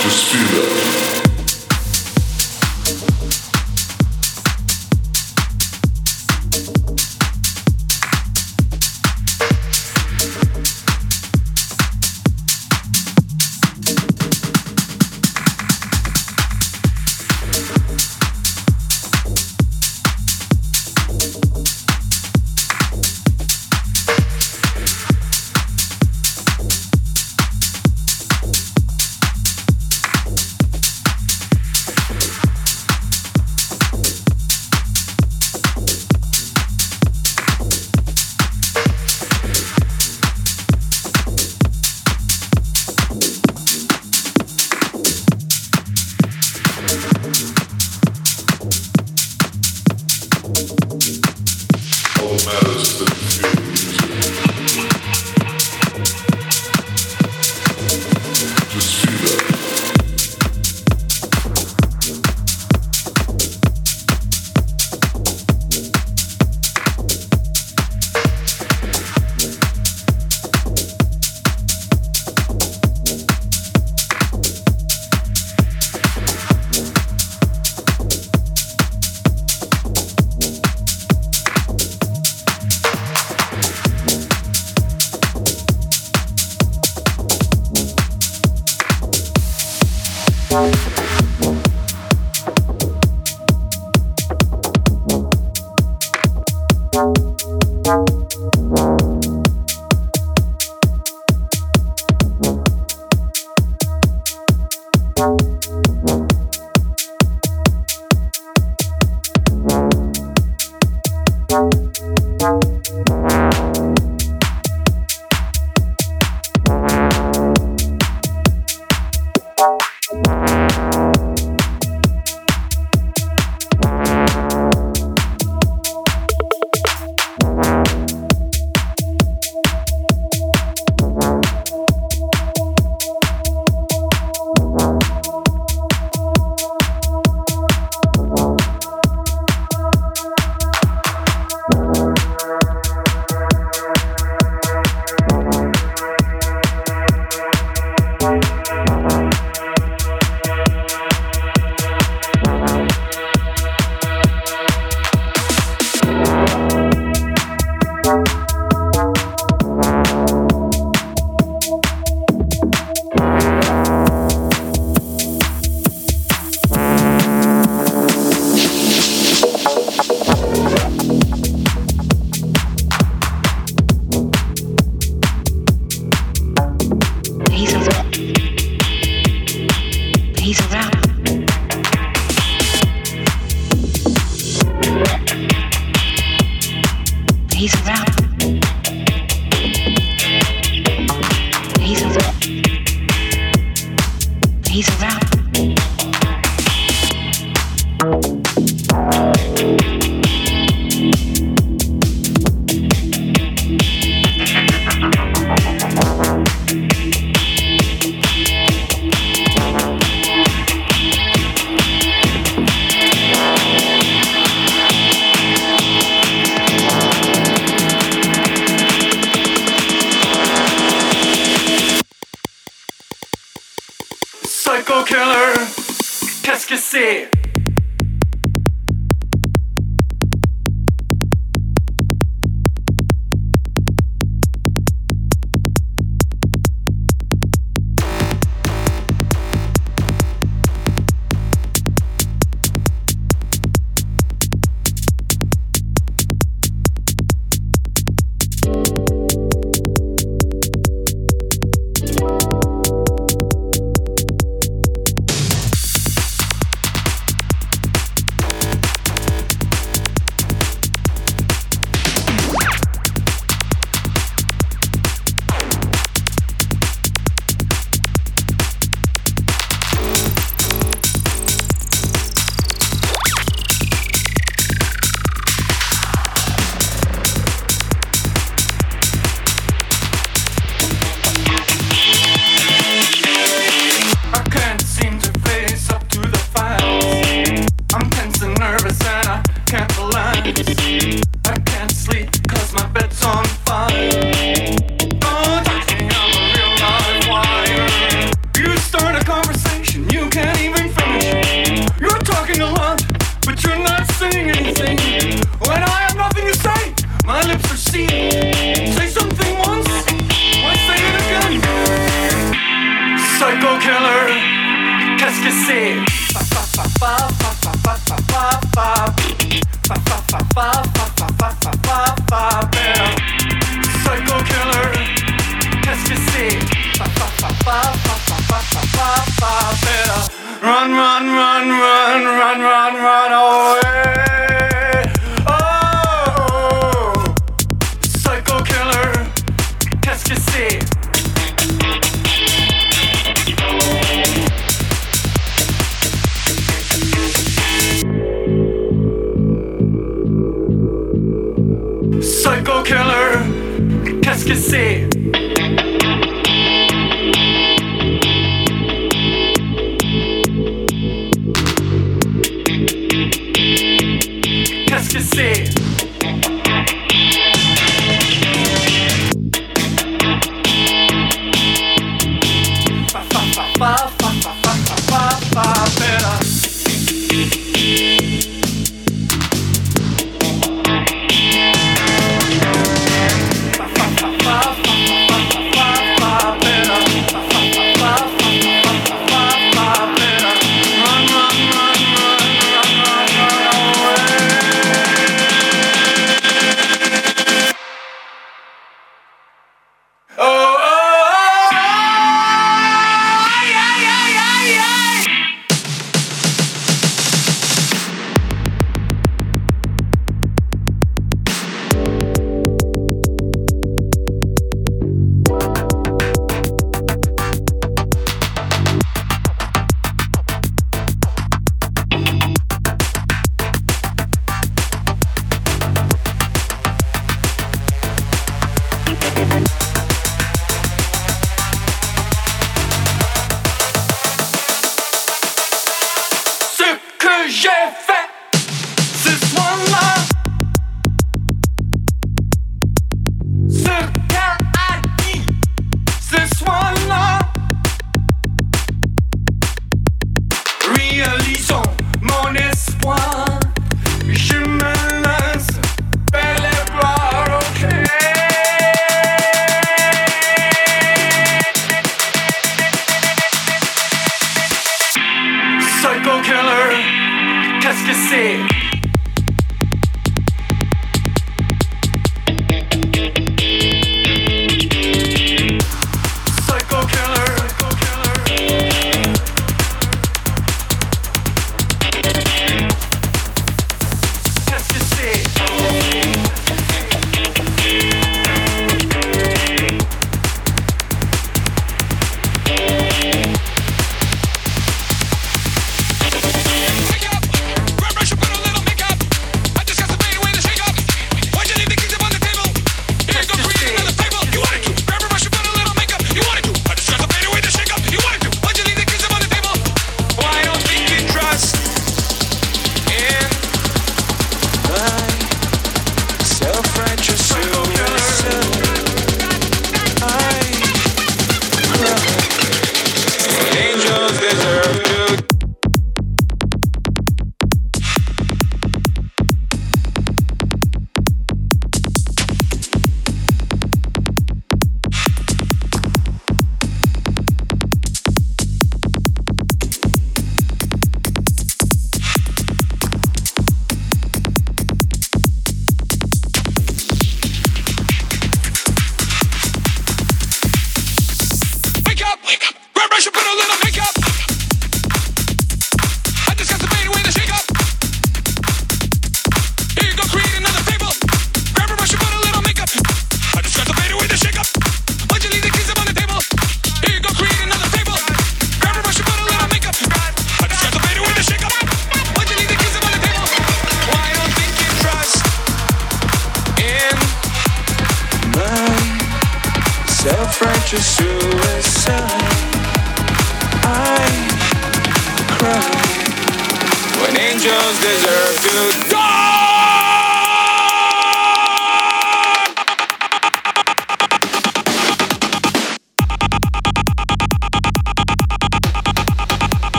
Just feel that. he's around.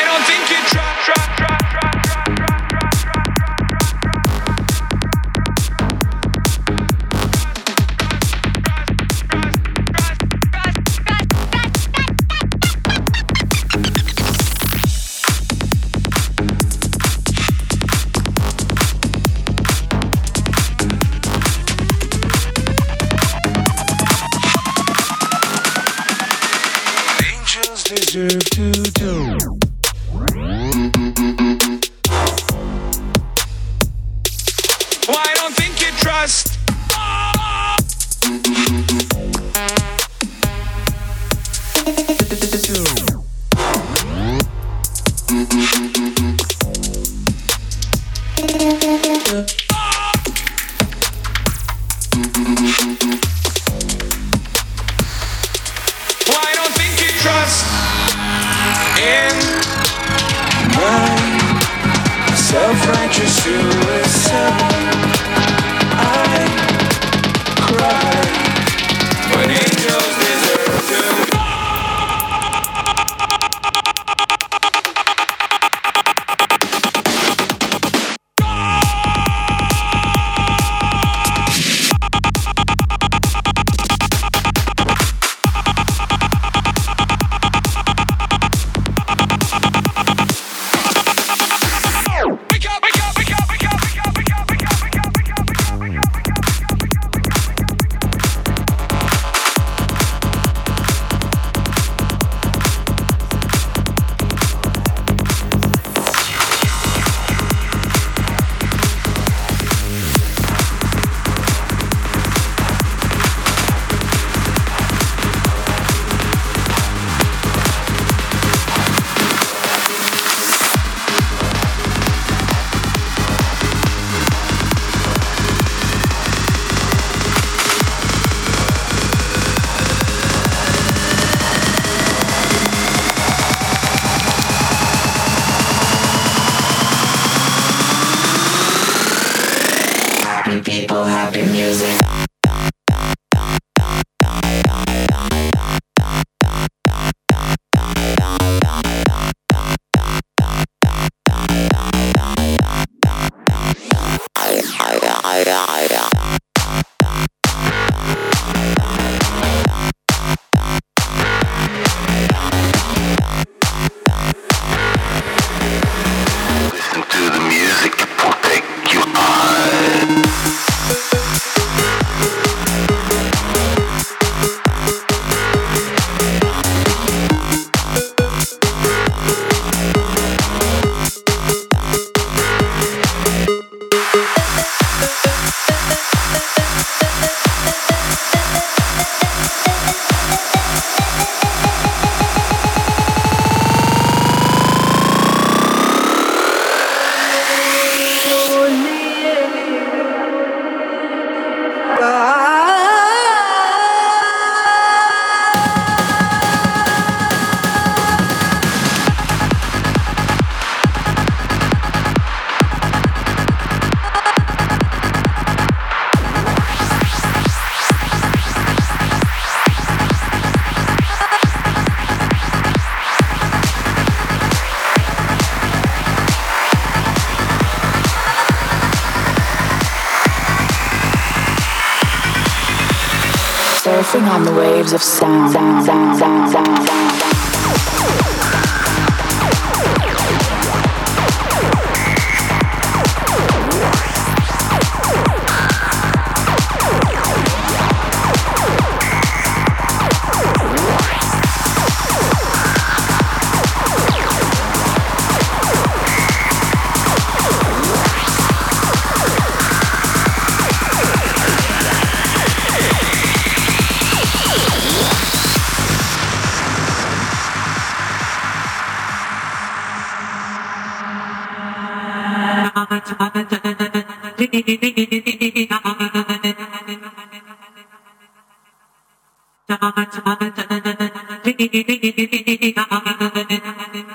I don't think you try. self-righteous suicide. Waves of sound. sound, sound, sound. I have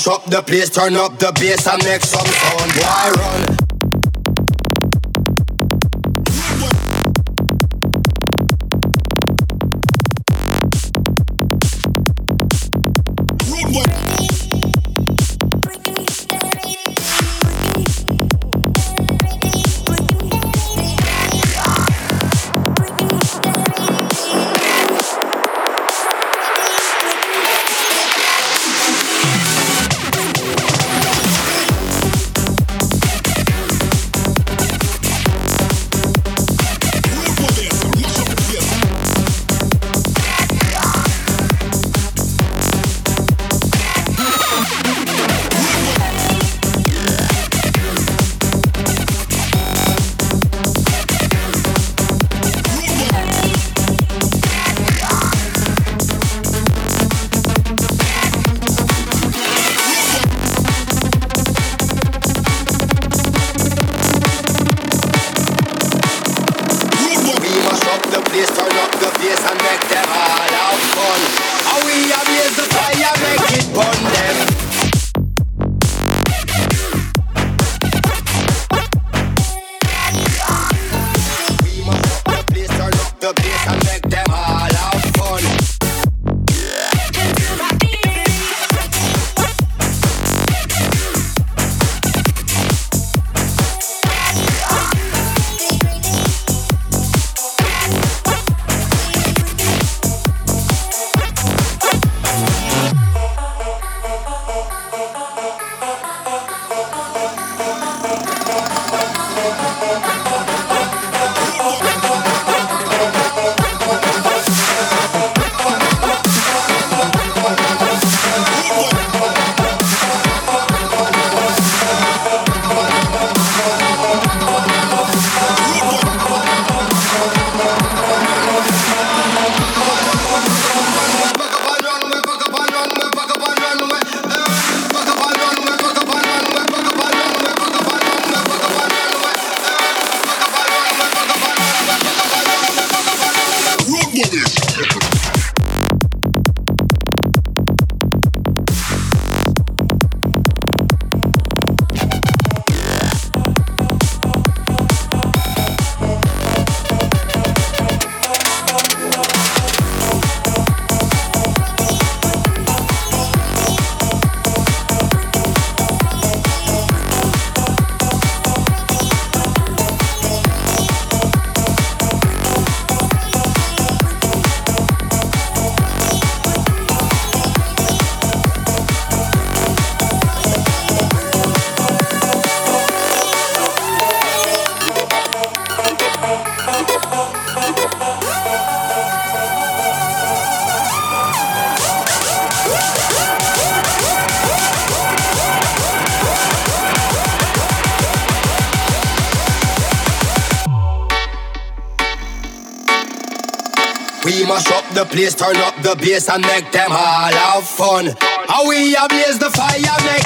mash up the place, turn up the bass and make some sound. Why run? Turn up the bass and make them all have fun. How we ablaze the fire, make